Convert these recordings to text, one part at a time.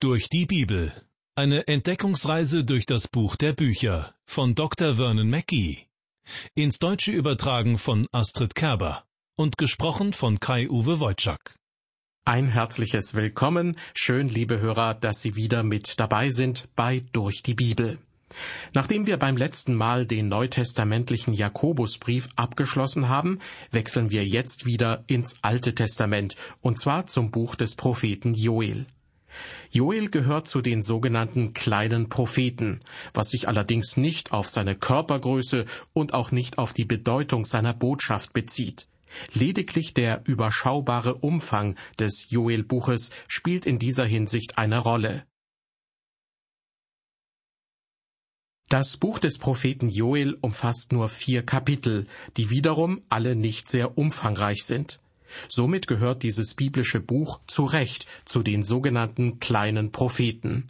Durch die Bibel. Eine Entdeckungsreise durch das Buch der Bücher von Dr. Vernon Mackey. Ins Deutsche übertragen von Astrid Kerber und gesprochen von Kai-Uwe Wojczak. Ein herzliches Willkommen. Schön, liebe Hörer, dass Sie wieder mit dabei sind bei Durch die Bibel. Nachdem wir beim letzten Mal den neutestamentlichen Jakobusbrief abgeschlossen haben, wechseln wir jetzt wieder ins Alte Testament, und zwar zum Buch des Propheten Joel. Joel gehört zu den sogenannten kleinen Propheten, was sich allerdings nicht auf seine Körpergröße und auch nicht auf die Bedeutung seiner Botschaft bezieht. Lediglich der überschaubare Umfang des Joel-Buches spielt in dieser Hinsicht eine Rolle. Das Buch des Propheten Joel umfasst nur vier Kapitel, die wiederum alle nicht sehr umfangreich sind. Somit gehört dieses biblische Buch zu Recht zu den sogenannten kleinen Propheten.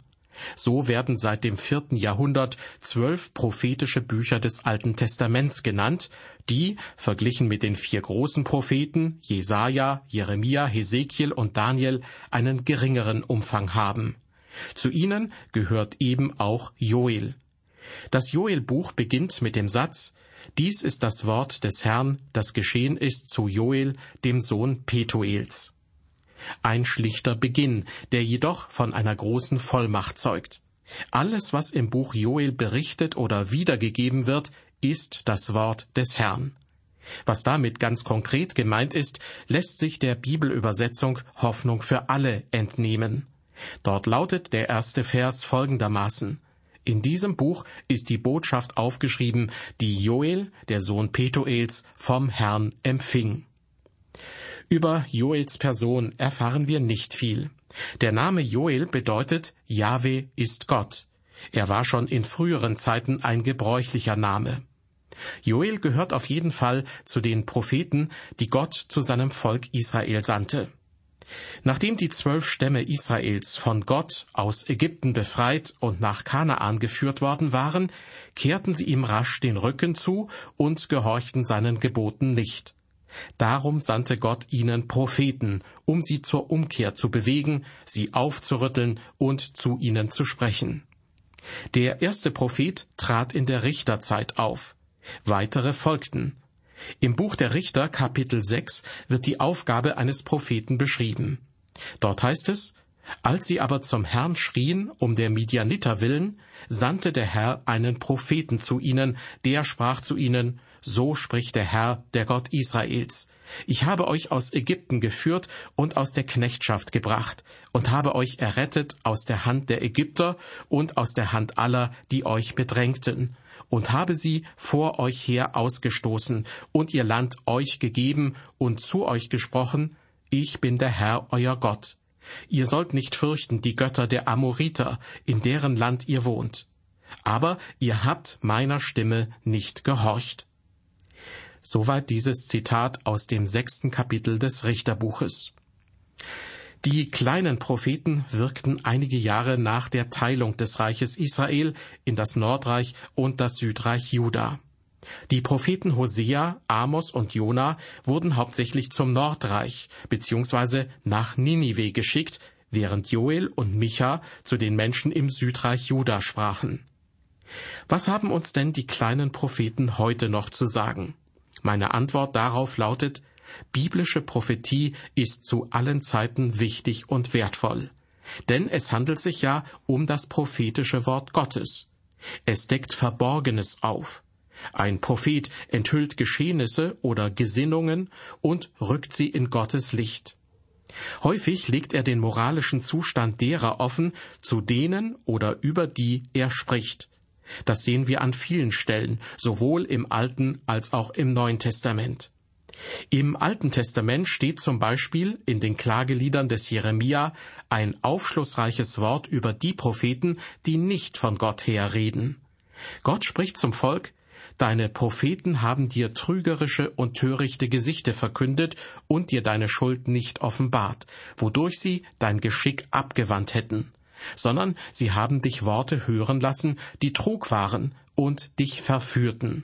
So werden seit dem vierten Jahrhundert zwölf prophetische Bücher des Alten Testaments genannt, die, verglichen mit den vier großen Propheten, Jesaja, Jeremia, Hesekiel und Daniel, einen geringeren Umfang haben. Zu ihnen gehört eben auch Joel. Das Joel-Buch beginnt mit dem Satz, dies ist das Wort des Herrn, das geschehen ist zu Joel, dem Sohn Petuels. Ein schlichter Beginn, der jedoch von einer großen Vollmacht zeugt. Alles, was im Buch Joel berichtet oder wiedergegeben wird, ist das Wort des Herrn. Was damit ganz konkret gemeint ist, lässt sich der Bibelübersetzung Hoffnung für alle entnehmen. Dort lautet der erste Vers folgendermaßen in diesem Buch ist die Botschaft aufgeschrieben, die Joel, der Sohn Petuels, vom Herrn empfing. Über Joels Person erfahren wir nicht viel. Der Name Joel bedeutet Jahwe ist Gott. Er war schon in früheren Zeiten ein gebräuchlicher Name. Joel gehört auf jeden Fall zu den Propheten, die Gott zu seinem Volk Israel sandte. Nachdem die zwölf Stämme Israels von Gott aus Ägypten befreit und nach Kanaan geführt worden waren, kehrten sie ihm rasch den Rücken zu und gehorchten seinen Geboten nicht. Darum sandte Gott ihnen Propheten, um sie zur Umkehr zu bewegen, sie aufzurütteln und zu ihnen zu sprechen. Der erste Prophet trat in der Richterzeit auf. Weitere folgten. Im Buch der Richter Kapitel 6 wird die Aufgabe eines Propheten beschrieben. Dort heißt es, als sie aber zum Herrn schrien, um der Midianiter willen, sandte der Herr einen Propheten zu ihnen, der sprach zu ihnen, So spricht der Herr, der Gott Israels. Ich habe euch aus Ägypten geführt und aus der Knechtschaft gebracht und habe euch errettet aus der Hand der Ägypter und aus der Hand aller, die euch bedrängten und habe sie vor euch her ausgestoßen und ihr Land euch gegeben und zu euch gesprochen, ich bin der Herr euer Gott. Ihr sollt nicht fürchten die Götter der Amoriter, in deren Land ihr wohnt. Aber ihr habt meiner Stimme nicht gehorcht. Soweit dieses Zitat aus dem sechsten Kapitel des Richterbuches. Die kleinen Propheten wirkten einige Jahre nach der Teilung des Reiches Israel in das Nordreich und das Südreich Juda. Die Propheten Hosea, Amos und Jona wurden hauptsächlich zum Nordreich bzw. nach Ninive geschickt, während Joel und Micha zu den Menschen im Südreich Juda sprachen. Was haben uns denn die kleinen Propheten heute noch zu sagen? Meine Antwort darauf lautet, Biblische Prophetie ist zu allen Zeiten wichtig und wertvoll. Denn es handelt sich ja um das prophetische Wort Gottes. Es deckt Verborgenes auf. Ein Prophet enthüllt Geschehnisse oder Gesinnungen und rückt sie in Gottes Licht. Häufig legt er den moralischen Zustand derer offen, zu denen oder über die er spricht. Das sehen wir an vielen Stellen, sowohl im Alten als auch im Neuen Testament. Im Alten Testament steht zum Beispiel in den Klageliedern des Jeremia ein aufschlussreiches Wort über die Propheten, die nicht von Gott her reden. Gott spricht zum Volk, Deine Propheten haben dir trügerische und törichte Gesichte verkündet und dir deine Schuld nicht offenbart, wodurch sie dein Geschick abgewandt hätten, sondern sie haben dich Worte hören lassen, die Trug waren und dich verführten.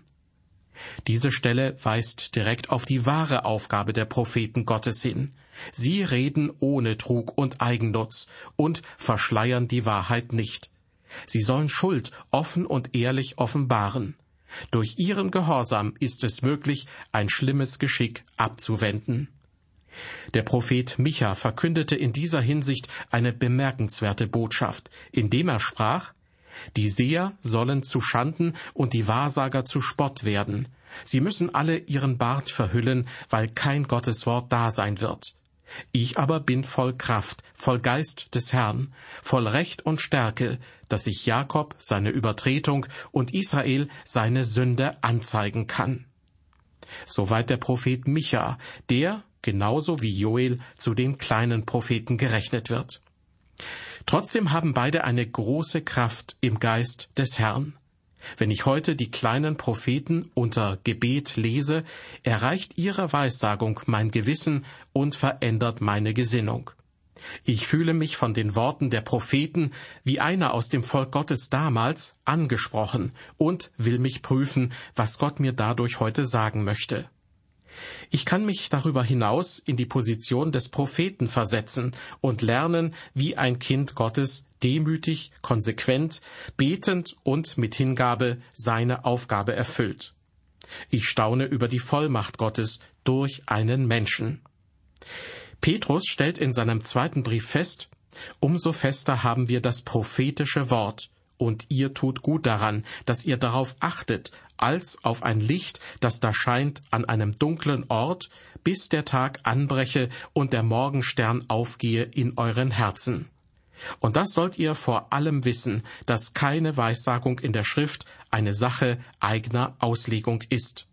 Diese Stelle weist direkt auf die wahre Aufgabe der Propheten Gottes hin. Sie reden ohne Trug und Eigennutz und verschleiern die Wahrheit nicht. Sie sollen Schuld offen und ehrlich offenbaren. Durch ihren Gehorsam ist es möglich, ein schlimmes Geschick abzuwenden. Der Prophet Micha verkündete in dieser Hinsicht eine bemerkenswerte Botschaft, indem er sprach, die Seher sollen zu Schanden und die Wahrsager zu Spott werden. Sie müssen alle ihren Bart verhüllen, weil kein Gotteswort da sein wird. Ich aber bin voll Kraft, voll Geist des Herrn, voll Recht und Stärke, dass ich Jakob seine Übertretung und Israel seine Sünde anzeigen kann. Soweit der Prophet Micha, der, genauso wie Joel, zu den kleinen Propheten gerechnet wird. Trotzdem haben beide eine große Kraft im Geist des Herrn. Wenn ich heute die kleinen Propheten unter Gebet lese, erreicht ihre Weissagung mein Gewissen und verändert meine Gesinnung. Ich fühle mich von den Worten der Propheten wie einer aus dem Volk Gottes damals angesprochen und will mich prüfen, was Gott mir dadurch heute sagen möchte. Ich kann mich darüber hinaus in die Position des Propheten versetzen und lernen, wie ein Kind Gottes demütig, konsequent, betend und mit Hingabe seine Aufgabe erfüllt. Ich staune über die Vollmacht Gottes durch einen Menschen. Petrus stellt in seinem zweiten Brief fest, umso fester haben wir das prophetische Wort, und ihr tut gut daran, dass ihr darauf achtet, als auf ein Licht, das da scheint an einem dunklen Ort, bis der Tag anbreche und der Morgenstern aufgehe in euren Herzen. Und das sollt ihr vor allem wissen, dass keine Weissagung in der Schrift eine Sache eigener Auslegung ist.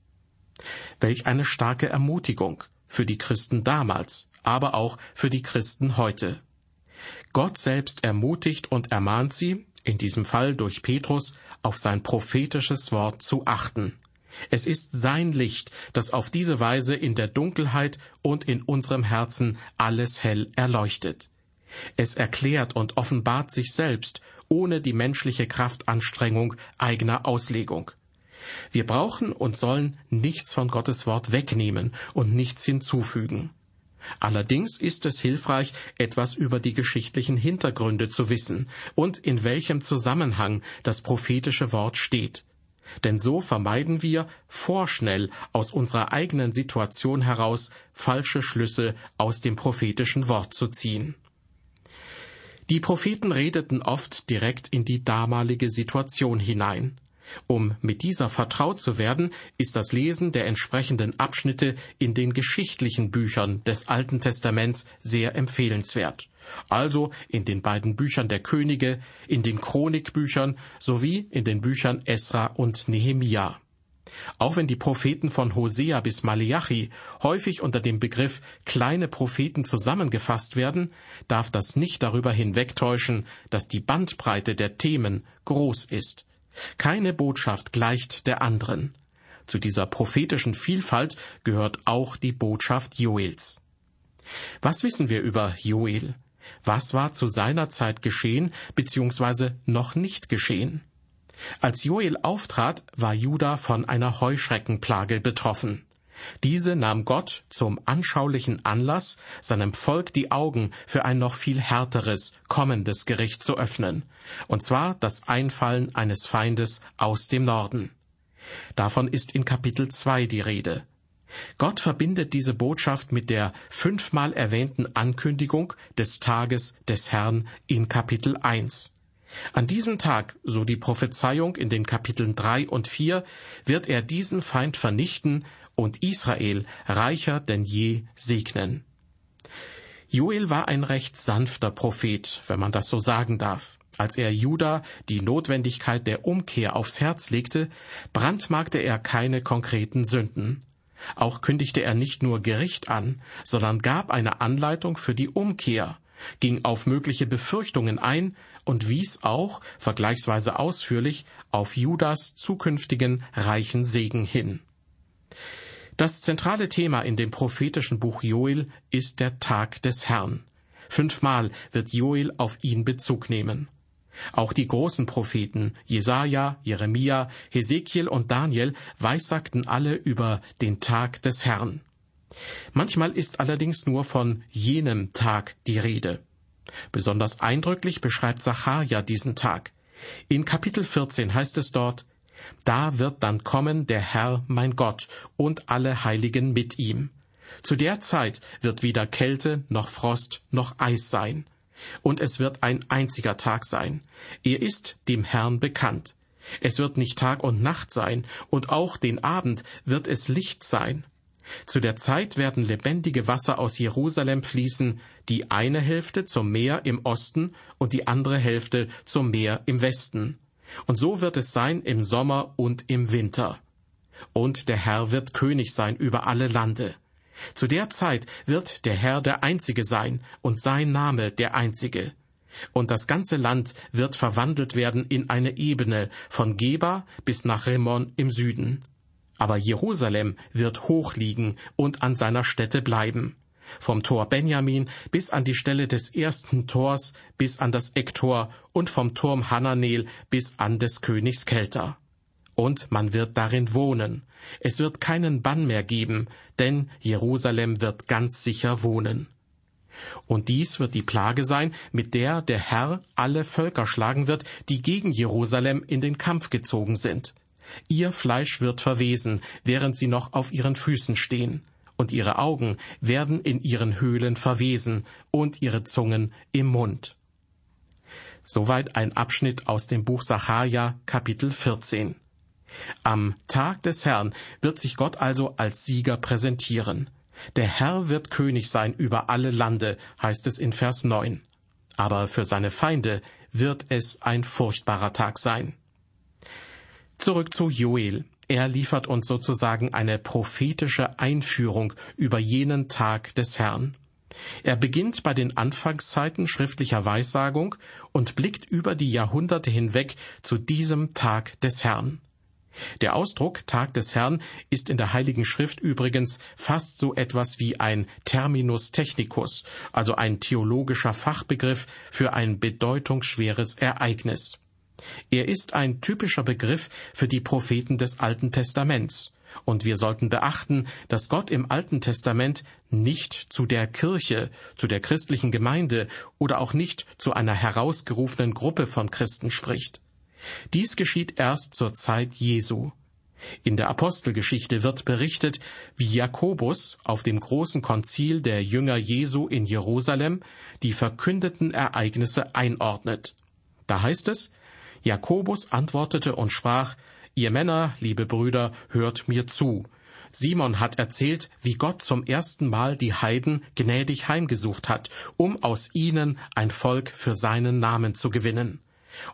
Welch eine starke Ermutigung für die Christen damals, aber auch für die Christen heute. Gott selbst ermutigt und ermahnt sie, in diesem Fall durch Petrus, auf sein prophetisches Wort zu achten. Es ist sein Licht, das auf diese Weise in der Dunkelheit und in unserem Herzen alles hell erleuchtet. Es erklärt und offenbart sich selbst, ohne die menschliche Kraftanstrengung eigener Auslegung. Wir brauchen und sollen nichts von Gottes Wort wegnehmen und nichts hinzufügen. Allerdings ist es hilfreich, etwas über die geschichtlichen Hintergründe zu wissen und in welchem Zusammenhang das prophetische Wort steht. Denn so vermeiden wir, vorschnell aus unserer eigenen Situation heraus falsche Schlüsse aus dem prophetischen Wort zu ziehen. Die Propheten redeten oft direkt in die damalige Situation hinein. Um mit dieser vertraut zu werden, ist das Lesen der entsprechenden Abschnitte in den geschichtlichen Büchern des Alten Testaments sehr empfehlenswert. Also in den beiden Büchern der Könige, in den Chronikbüchern sowie in den Büchern Esra und Nehemia. Auch wenn die Propheten von Hosea bis Maleachi häufig unter dem Begriff kleine Propheten zusammengefasst werden, darf das nicht darüber hinwegtäuschen, dass die Bandbreite der Themen groß ist. Keine Botschaft gleicht der anderen. Zu dieser prophetischen Vielfalt gehört auch die Botschaft Joels. Was wissen wir über Joel? Was war zu seiner Zeit geschehen bzw. noch nicht geschehen? Als Joel auftrat, war Juda von einer Heuschreckenplage betroffen. Diese nahm Gott zum anschaulichen Anlass, seinem Volk die Augen für ein noch viel härteres, kommendes Gericht zu öffnen, und zwar das Einfallen eines Feindes aus dem Norden. Davon ist in Kapitel 2 die Rede. Gott verbindet diese Botschaft mit der fünfmal erwähnten Ankündigung des Tages des Herrn in Kapitel 1. An diesem Tag, so die Prophezeiung in den Kapiteln 3 und 4, wird er diesen Feind vernichten und Israel reicher denn je segnen. Joel war ein recht sanfter Prophet, wenn man das so sagen darf. Als er Juda die Notwendigkeit der Umkehr aufs Herz legte, brandmarkte er keine konkreten Sünden. Auch kündigte er nicht nur Gericht an, sondern gab eine Anleitung für die Umkehr, ging auf mögliche Befürchtungen ein und wies auch, vergleichsweise ausführlich, auf Judas zukünftigen reichen Segen hin. Das zentrale Thema in dem prophetischen Buch Joel ist der Tag des Herrn. Fünfmal wird Joel auf ihn Bezug nehmen. Auch die großen Propheten Jesaja, Jeremia, Hesekiel und Daniel weissagten alle über den Tag des Herrn. Manchmal ist allerdings nur von jenem Tag die Rede. Besonders eindrücklich beschreibt Sacharja diesen Tag. In Kapitel 14 heißt es dort, Da wird dann kommen der Herr, mein Gott, und alle Heiligen mit ihm. Zu der Zeit wird weder Kälte noch Frost noch Eis sein. Und es wird ein einziger Tag sein. Er ist dem Herrn bekannt. Es wird nicht Tag und Nacht sein, und auch den Abend wird es Licht sein. Zu der Zeit werden lebendige Wasser aus Jerusalem fließen, die eine Hälfte zum Meer im Osten und die andere Hälfte zum Meer im Westen. Und so wird es sein im Sommer und im Winter. Und der Herr wird König sein über alle Lande. Zu der Zeit wird der Herr der Einzige sein und sein Name der Einzige. Und das ganze Land wird verwandelt werden in eine Ebene von Geba bis nach Rimmon im Süden. Aber Jerusalem wird hoch liegen und an seiner Stätte bleiben. Vom Tor Benjamin bis an die Stelle des ersten Tors bis an das Ecktor und vom Turm Hananel bis an des Königs Kelter. Und man wird darin wohnen. Es wird keinen Bann mehr geben, denn Jerusalem wird ganz sicher wohnen. Und dies wird die Plage sein, mit der der Herr alle Völker schlagen wird, die gegen Jerusalem in den Kampf gezogen sind. Ihr Fleisch wird verwesen, während sie noch auf ihren Füßen stehen, und ihre Augen werden in ihren Höhlen verwesen und ihre Zungen im Mund. Soweit ein Abschnitt aus dem Buch Sacharja, Kapitel 14. Am Tag des Herrn wird sich Gott also als Sieger präsentieren. Der Herr wird König sein über alle Lande, heißt es in Vers 9. Aber für seine Feinde wird es ein furchtbarer Tag sein. Zurück zu Joel. Er liefert uns sozusagen eine prophetische Einführung über jenen Tag des Herrn. Er beginnt bei den Anfangszeiten schriftlicher Weissagung und blickt über die Jahrhunderte hinweg zu diesem Tag des Herrn. Der Ausdruck Tag des Herrn ist in der Heiligen Schrift übrigens fast so etwas wie ein Terminus technicus, also ein theologischer Fachbegriff für ein bedeutungsschweres Ereignis. Er ist ein typischer Begriff für die Propheten des Alten Testaments. Und wir sollten beachten, dass Gott im Alten Testament nicht zu der Kirche, zu der christlichen Gemeinde oder auch nicht zu einer herausgerufenen Gruppe von Christen spricht. Dies geschieht erst zur Zeit Jesu. In der Apostelgeschichte wird berichtet, wie Jakobus auf dem großen Konzil der Jünger Jesu in Jerusalem die verkündeten Ereignisse einordnet. Da heißt es, Jakobus antwortete und sprach, Ihr Männer, liebe Brüder, hört mir zu. Simon hat erzählt, wie Gott zum ersten Mal die Heiden gnädig heimgesucht hat, um aus ihnen ein Volk für seinen Namen zu gewinnen.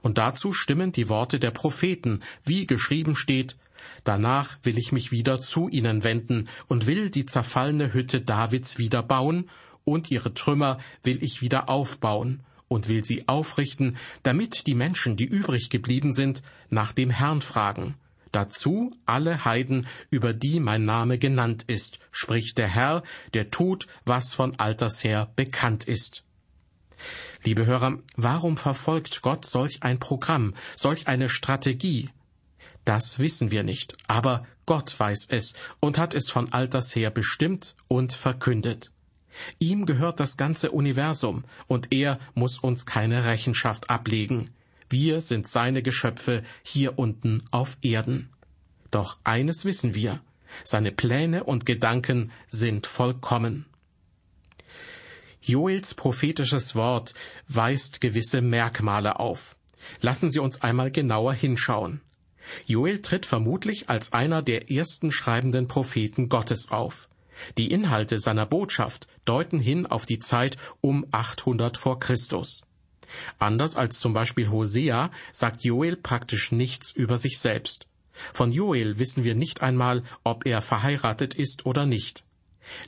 Und dazu stimmen die Worte der Propheten, wie geschrieben steht, Danach will ich mich wieder zu ihnen wenden und will die zerfallene Hütte Davids wieder bauen, und ihre Trümmer will ich wieder aufbauen und will sie aufrichten, damit die Menschen, die übrig geblieben sind, nach dem Herrn fragen. Dazu alle Heiden, über die mein Name genannt ist, spricht der Herr, der tut, was von alters her bekannt ist. Liebe Hörer, warum verfolgt Gott solch ein Programm, solch eine Strategie? Das wissen wir nicht, aber Gott weiß es und hat es von alters her bestimmt und verkündet. Ihm gehört das ganze Universum, und er muss uns keine Rechenschaft ablegen. Wir sind seine Geschöpfe hier unten auf Erden. Doch eines wissen wir, seine Pläne und Gedanken sind vollkommen. Joels prophetisches Wort weist gewisse Merkmale auf. Lassen Sie uns einmal genauer hinschauen. Joel tritt vermutlich als einer der ersten schreibenden Propheten Gottes auf. Die Inhalte seiner Botschaft deuten hin auf die Zeit um 800 vor Christus. Anders als zum Beispiel Hosea sagt Joel praktisch nichts über sich selbst. Von Joel wissen wir nicht einmal, ob er verheiratet ist oder nicht.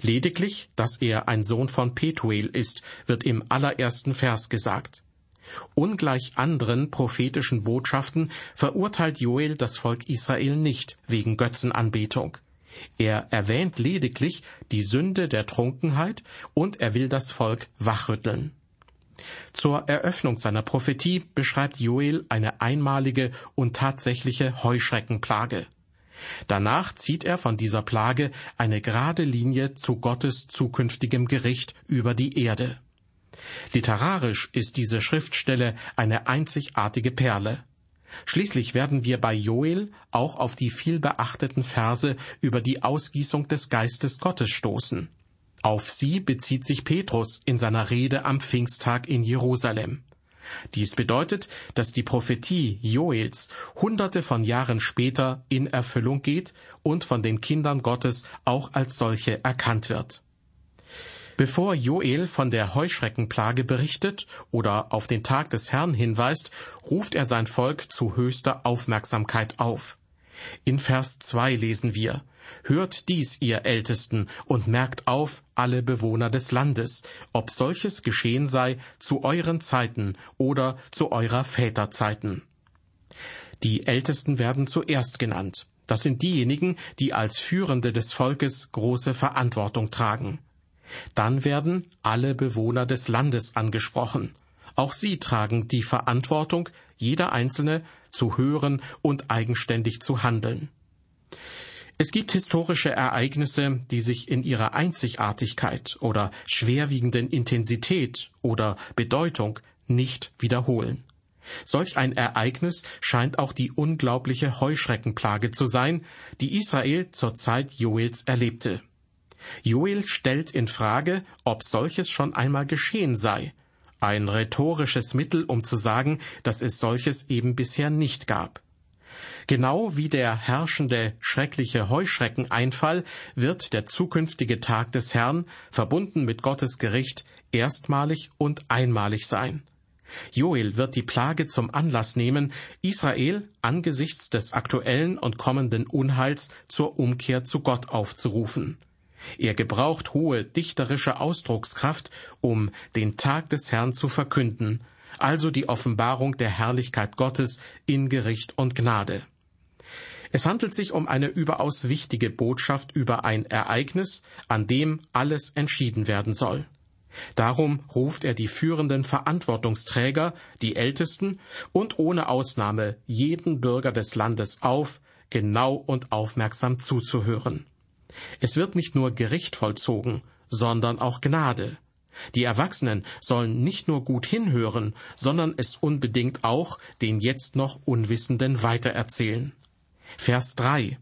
Lediglich, dass er ein Sohn von Petuel ist, wird im allerersten Vers gesagt. Ungleich anderen prophetischen Botschaften verurteilt Joel das Volk Israel nicht wegen Götzenanbetung. Er erwähnt lediglich die Sünde der Trunkenheit und er will das Volk wachrütteln. Zur Eröffnung seiner Prophetie beschreibt Joel eine einmalige und tatsächliche Heuschreckenplage. Danach zieht er von dieser Plage eine gerade Linie zu Gottes zukünftigem Gericht über die Erde. Literarisch ist diese Schriftstelle eine einzigartige Perle. Schließlich werden wir bei Joel auch auf die vielbeachteten Verse über die Ausgießung des Geistes Gottes stoßen. Auf sie bezieht sich Petrus in seiner Rede am Pfingsttag in Jerusalem. Dies bedeutet, dass die Prophetie Joels hunderte von Jahren später in Erfüllung geht und von den Kindern Gottes auch als solche erkannt wird. Bevor Joel von der Heuschreckenplage berichtet oder auf den Tag des Herrn hinweist, ruft er sein Volk zu höchster Aufmerksamkeit auf. In Vers 2 lesen wir, Hört dies, ihr Ältesten, und merkt auf, alle Bewohner des Landes, ob solches geschehen sei zu euren Zeiten oder zu eurer Väterzeiten. Die Ältesten werden zuerst genannt. Das sind diejenigen, die als Führende des Volkes große Verantwortung tragen. Dann werden alle Bewohner des Landes angesprochen. Auch sie tragen die Verantwortung, jeder Einzelne zu hören und eigenständig zu handeln. Es gibt historische Ereignisse, die sich in ihrer Einzigartigkeit oder schwerwiegenden Intensität oder Bedeutung nicht wiederholen. Solch ein Ereignis scheint auch die unglaubliche Heuschreckenplage zu sein, die Israel zur Zeit Joels erlebte. Joel stellt in Frage, ob solches schon einmal geschehen sei. Ein rhetorisches Mittel, um zu sagen, dass es solches eben bisher nicht gab. Genau wie der herrschende schreckliche Heuschreckeneinfall wird der zukünftige Tag des Herrn, verbunden mit Gottes Gericht, erstmalig und einmalig sein. Joel wird die Plage zum Anlass nehmen, Israel angesichts des aktuellen und kommenden Unheils zur Umkehr zu Gott aufzurufen. Er gebraucht hohe dichterische Ausdruckskraft, um den Tag des Herrn zu verkünden, also die Offenbarung der Herrlichkeit Gottes in Gericht und Gnade. Es handelt sich um eine überaus wichtige Botschaft über ein Ereignis, an dem alles entschieden werden soll. Darum ruft er die führenden Verantwortungsträger, die Ältesten und ohne Ausnahme jeden Bürger des Landes auf, genau und aufmerksam zuzuhören. Es wird nicht nur Gericht vollzogen, sondern auch Gnade. Die Erwachsenen sollen nicht nur gut hinhören, sondern es unbedingt auch den jetzt noch Unwissenden weitererzählen. Vers 3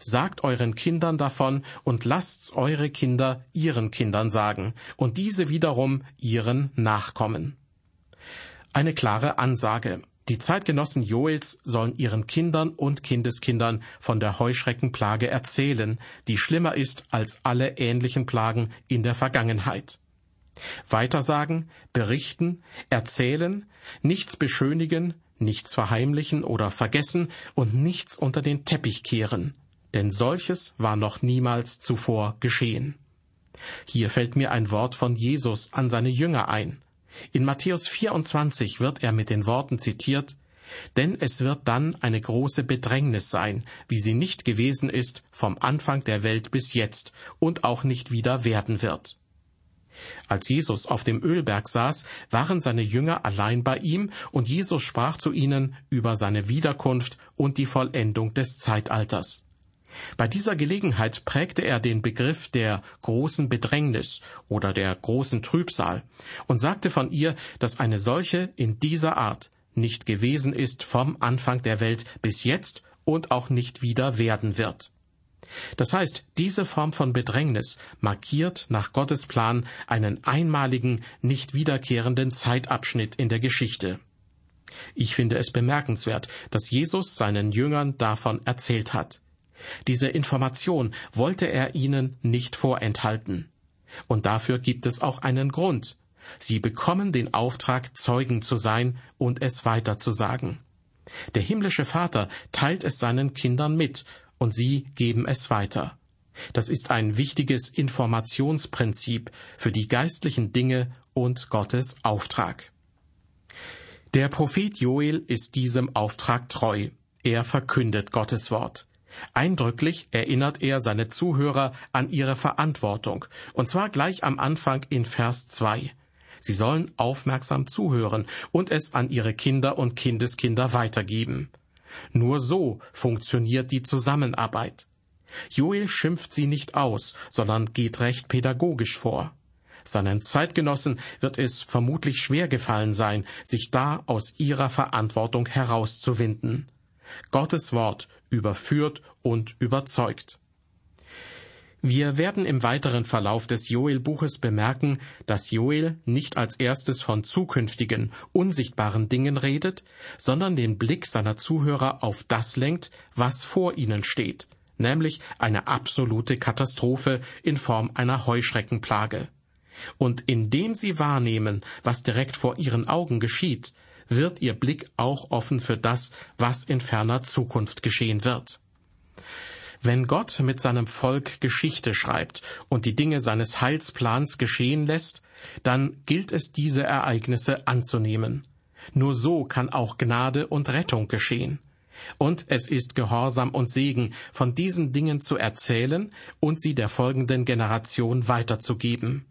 Sagt euren Kindern davon und lasst's eure Kinder ihren Kindern sagen und diese wiederum ihren Nachkommen. Eine klare Ansage. Die Zeitgenossen Joels sollen ihren Kindern und Kindeskindern von der Heuschreckenplage erzählen, die schlimmer ist als alle ähnlichen Plagen in der Vergangenheit. Weitersagen, berichten, erzählen, nichts beschönigen, nichts verheimlichen oder vergessen und nichts unter den Teppich kehren, denn solches war noch niemals zuvor geschehen. Hier fällt mir ein Wort von Jesus an seine Jünger ein. In Matthäus 24 wird er mit den Worten zitiert, denn es wird dann eine große Bedrängnis sein, wie sie nicht gewesen ist vom Anfang der Welt bis jetzt und auch nicht wieder werden wird. Als Jesus auf dem Ölberg saß, waren seine Jünger allein bei ihm, und Jesus sprach zu ihnen über seine Wiederkunft und die Vollendung des Zeitalters. Bei dieser Gelegenheit prägte er den Begriff der großen Bedrängnis oder der großen Trübsal und sagte von ihr, dass eine solche in dieser Art nicht gewesen ist vom Anfang der Welt bis jetzt und auch nicht wieder werden wird. Das heißt, diese Form von Bedrängnis markiert nach Gottes Plan einen einmaligen, nicht wiederkehrenden Zeitabschnitt in der Geschichte. Ich finde es bemerkenswert, dass Jesus seinen Jüngern davon erzählt hat. Diese Information wollte er ihnen nicht vorenthalten. Und dafür gibt es auch einen Grund. Sie bekommen den Auftrag, Zeugen zu sein und es weiterzusagen. Der himmlische Vater teilt es seinen Kindern mit, und sie geben es weiter. Das ist ein wichtiges Informationsprinzip für die geistlichen Dinge und Gottes Auftrag. Der Prophet Joel ist diesem Auftrag treu. Er verkündet Gottes Wort. Eindrücklich erinnert er seine Zuhörer an ihre Verantwortung, und zwar gleich am Anfang in Vers 2. Sie sollen aufmerksam zuhören und es an ihre Kinder und Kindeskinder weitergeben. Nur so funktioniert die Zusammenarbeit. Joel schimpft sie nicht aus, sondern geht recht pädagogisch vor. Seinen Zeitgenossen wird es vermutlich schwer gefallen sein, sich da aus ihrer Verantwortung herauszuwinden. Gottes Wort überführt und überzeugt. Wir werden im weiteren Verlauf des Joel-Buches bemerken, dass Joel nicht als erstes von zukünftigen, unsichtbaren Dingen redet, sondern den Blick seiner Zuhörer auf das lenkt, was vor ihnen steht, nämlich eine absolute Katastrophe in Form einer Heuschreckenplage. Und indem sie wahrnehmen, was direkt vor ihren Augen geschieht, wird ihr Blick auch offen für das, was in ferner Zukunft geschehen wird. Wenn Gott mit seinem Volk Geschichte schreibt und die Dinge seines Heilsplans geschehen lässt, dann gilt es, diese Ereignisse anzunehmen. Nur so kann auch Gnade und Rettung geschehen. Und es ist Gehorsam und Segen, von diesen Dingen zu erzählen und sie der folgenden Generation weiterzugeben.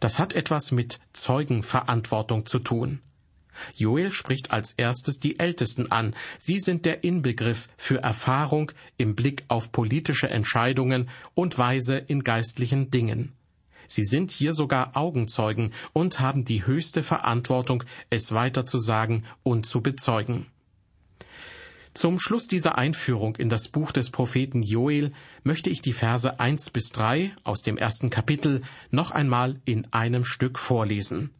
Das hat etwas mit Zeugenverantwortung zu tun. Joel spricht als erstes die Ältesten an. Sie sind der Inbegriff für Erfahrung im Blick auf politische Entscheidungen und Weise in geistlichen Dingen. Sie sind hier sogar Augenzeugen und haben die höchste Verantwortung, es weiterzusagen und zu bezeugen. Zum Schluss dieser Einführung in das Buch des Propheten Joel möchte ich die Verse eins bis drei aus dem ersten Kapitel noch einmal in einem Stück vorlesen.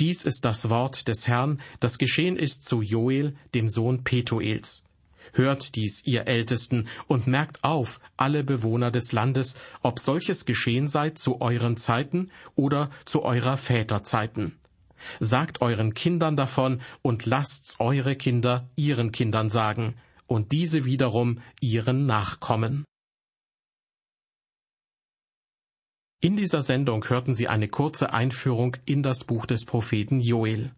Dies ist das Wort des Herrn, das geschehen ist zu Joel, dem Sohn Petuels. Hört dies, ihr Ältesten, und merkt auf, alle Bewohner des Landes, ob solches geschehen sei zu euren Zeiten oder zu eurer Väterzeiten. Sagt euren Kindern davon und lasst's eure Kinder ihren Kindern sagen, und diese wiederum ihren Nachkommen. In dieser Sendung hörten Sie eine kurze Einführung in das Buch des Propheten Joel.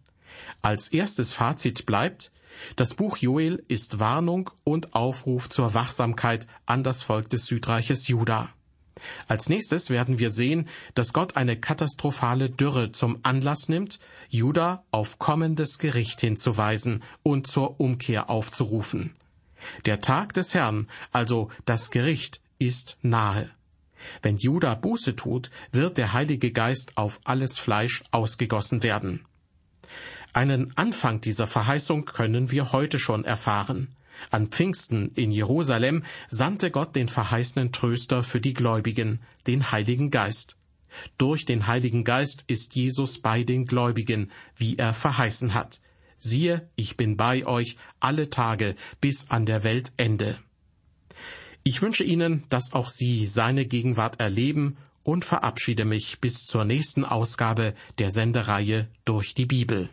Als erstes Fazit bleibt, das Buch Joel ist Warnung und Aufruf zur Wachsamkeit an das Volk des Südreiches Juda. Als nächstes werden wir sehen, dass Gott eine katastrophale Dürre zum Anlass nimmt, Juda auf kommendes Gericht hinzuweisen und zur Umkehr aufzurufen. Der Tag des Herrn, also das Gericht, ist nahe. Wenn Juda Buße tut, wird der Heilige Geist auf alles Fleisch ausgegossen werden. Einen Anfang dieser Verheißung können wir heute schon erfahren. An Pfingsten in Jerusalem sandte Gott den verheißenen Tröster für die Gläubigen, den Heiligen Geist. Durch den Heiligen Geist ist Jesus bei den Gläubigen, wie er verheißen hat. Siehe, ich bin bei euch alle Tage bis an der Weltende. Ich wünsche Ihnen, dass auch Sie seine Gegenwart erleben und verabschiede mich bis zur nächsten Ausgabe der Sendereihe durch die Bibel.